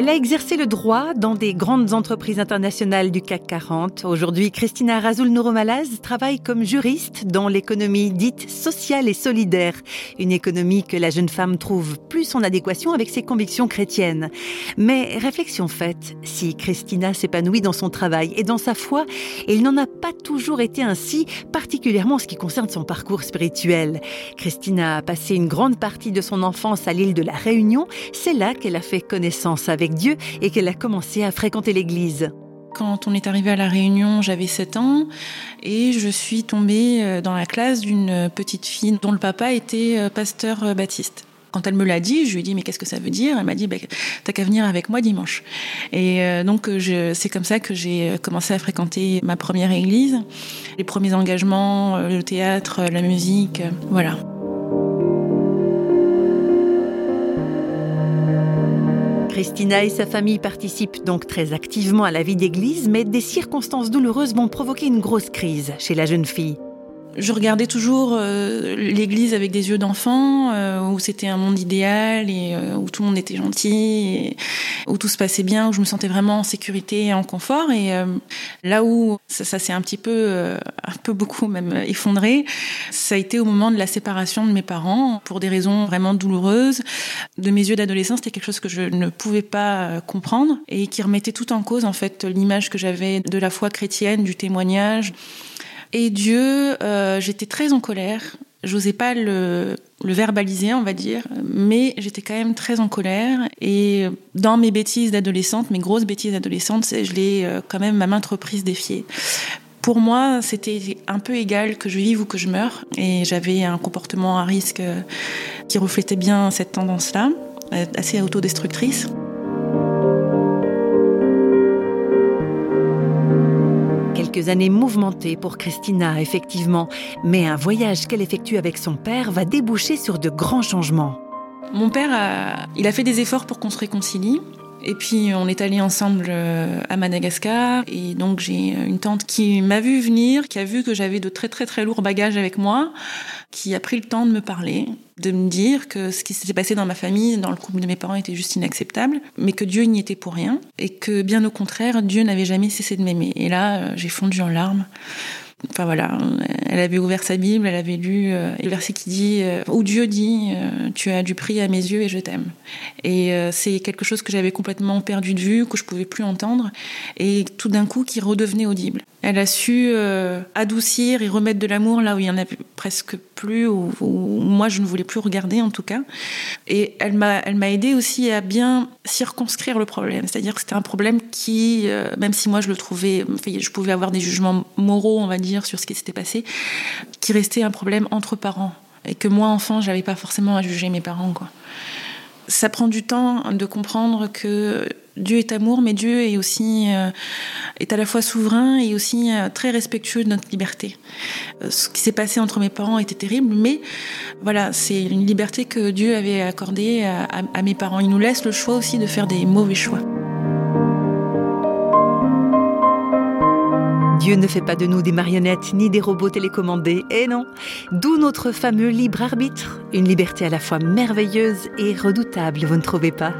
Elle a exercé le droit dans des grandes entreprises internationales du CAC 40. Aujourd'hui, Christina Razoul Nouromalaz travaille comme juriste dans l'économie dite sociale et solidaire. Une économie que la jeune femme trouve plus en adéquation avec ses convictions chrétiennes. Mais réflexion faite, si Christina s'épanouit dans son travail et dans sa foi, il n'en a pas toujours été ainsi, particulièrement en ce qui concerne son parcours spirituel. Christina a passé une grande partie de son enfance à l'île de la Réunion. C'est là qu'elle a fait connaissance avec Dieu et qu'elle a commencé à fréquenter l'église. Quand on est arrivé à la Réunion, j'avais 7 ans et je suis tombée euh, dans la classe d'une petite fille dont le papa était euh, pasteur euh, baptiste. Quand elle me l'a dit, je lui ai dit mais qu'est-ce que ça veut dire? Elle m'a dit bah, t'as qu'à venir avec moi dimanche. Et donc c'est comme ça que j'ai commencé à fréquenter ma première église, les premiers engagements, le théâtre, la musique, voilà. Christina et sa famille participent donc très activement à la vie d'église, mais des circonstances douloureuses vont provoquer une grosse crise chez la jeune fille. Je regardais toujours euh, l'Église avec des yeux d'enfant, euh, où c'était un monde idéal et euh, où tout le monde était gentil, où tout se passait bien, où je me sentais vraiment en sécurité et en confort. Et là où ça, ça s'est un petit peu, un peu beaucoup même effondré, ça a été au moment de la séparation de mes parents pour des raisons vraiment douloureuses. De mes yeux d'adolescent, c'était quelque chose que je ne pouvais pas comprendre et qui remettait tout en cause en fait l'image que j'avais de la foi chrétienne, du témoignage. Et Dieu, euh, j'étais très en colère. J'osais pas le, le, verbaliser, on va dire, mais j'étais quand même très en colère. Et dans mes bêtises d'adolescente, mes grosses bêtises d'adolescente, je l'ai euh, quand même ma maintes reprises défiée. Pour moi, c'était un peu égal que je vive ou que je meure. Et j'avais un comportement à risque euh, qui reflétait bien cette tendance-là, assez autodestructrice. Quelques années mouvementées pour Christina, effectivement, mais un voyage qu'elle effectue avec son père va déboucher sur de grands changements. Mon père, il a fait des efforts pour qu'on se réconcilie. Et puis on est allé ensemble euh, à Madagascar et donc j'ai une tante qui m'a vu venir, qui a vu que j'avais de très très très lourds bagages avec moi, qui a pris le temps de me parler, de me dire que ce qui s'était passé dans ma famille, dans le couple de mes parents était juste inacceptable, mais que Dieu n'y était pour rien et que bien au contraire, Dieu n'avait jamais cessé de m'aimer. Et là, euh, j'ai fondu en larmes. Enfin voilà, elle avait ouvert sa Bible, elle avait lu euh, le verset qui dit, euh, où Dieu dit, euh, tu as du prix à mes yeux et je t'aime. Et c'est quelque chose que j'avais complètement perdu de vue, que je pouvais plus entendre, et tout d'un coup qui redevenait audible. Elle a su adoucir et remettre de l'amour là où il y en avait presque plus, ou, moi je ne voulais plus regarder en tout cas. Et elle m'a, elle aidé aussi à bien circonscrire le problème, c'est-à-dire que c'était un problème qui, même si moi je le trouvais, je pouvais avoir des jugements moraux, on va dire sur ce qui s'était passé, qui restait un problème entre parents. Et que moi, enfant, j'avais pas forcément à juger mes parents, quoi. Ça prend du temps de comprendre que Dieu est amour, mais Dieu est aussi euh, est à la fois souverain et aussi euh, très respectueux de notre liberté. Euh, ce qui s'est passé entre mes parents était terrible, mais voilà, c'est une liberté que Dieu avait accordée à mes parents. Il nous laisse le choix aussi de faire des mauvais choix. Dieu ne fait pas de nous des marionnettes ni des robots télécommandés, et non. D'où notre fameux libre arbitre, une liberté à la fois merveilleuse et redoutable, vous ne trouvez pas?